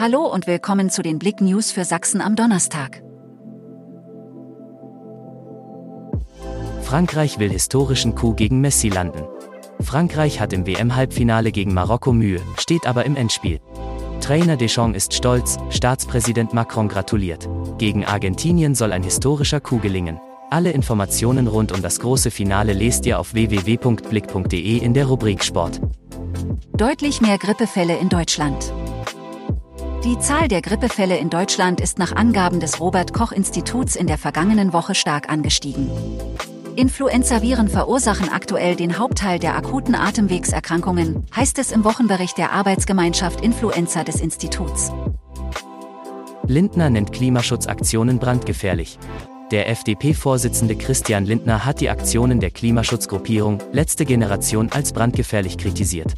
Hallo und willkommen zu den Blick News für Sachsen am Donnerstag. Frankreich will historischen Coup gegen Messi landen. Frankreich hat im WM-Halbfinale gegen Marokko Mühe, steht aber im Endspiel. Trainer Deschamps ist stolz, Staatspräsident Macron gratuliert. Gegen Argentinien soll ein historischer Coup gelingen. Alle Informationen rund um das große Finale lest ihr auf www.blick.de in der Rubrik Sport. Deutlich mehr Grippefälle in Deutschland. Die Zahl der Grippefälle in Deutschland ist nach Angaben des Robert Koch Instituts in der vergangenen Woche stark angestiegen. Influenzaviren verursachen aktuell den Hauptteil der akuten Atemwegserkrankungen, heißt es im Wochenbericht der Arbeitsgemeinschaft Influenza des Instituts. Lindner nennt Klimaschutzaktionen brandgefährlich. Der FDP-Vorsitzende Christian Lindner hat die Aktionen der Klimaschutzgruppierung Letzte Generation als brandgefährlich kritisiert.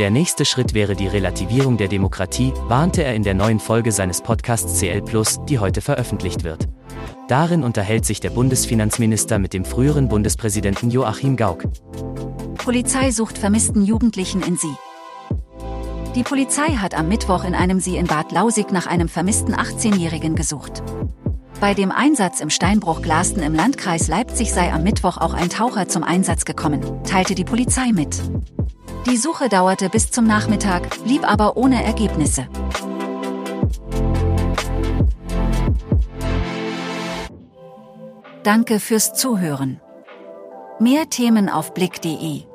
Der nächste Schritt wäre die Relativierung der Demokratie, warnte er in der neuen Folge seines Podcasts CL Plus, die heute veröffentlicht wird. Darin unterhält sich der Bundesfinanzminister mit dem früheren Bundespräsidenten Joachim Gauck. Polizei sucht vermissten Jugendlichen in Sie. Die Polizei hat am Mittwoch in einem See in Bad Lausig nach einem vermissten 18-Jährigen gesucht. Bei dem Einsatz im Steinbruch Glasten im Landkreis Leipzig sei am Mittwoch auch ein Taucher zum Einsatz gekommen, teilte die Polizei mit. Die Suche dauerte bis zum Nachmittag, blieb aber ohne Ergebnisse. Danke fürs Zuhören. Mehr Themen auf blick.de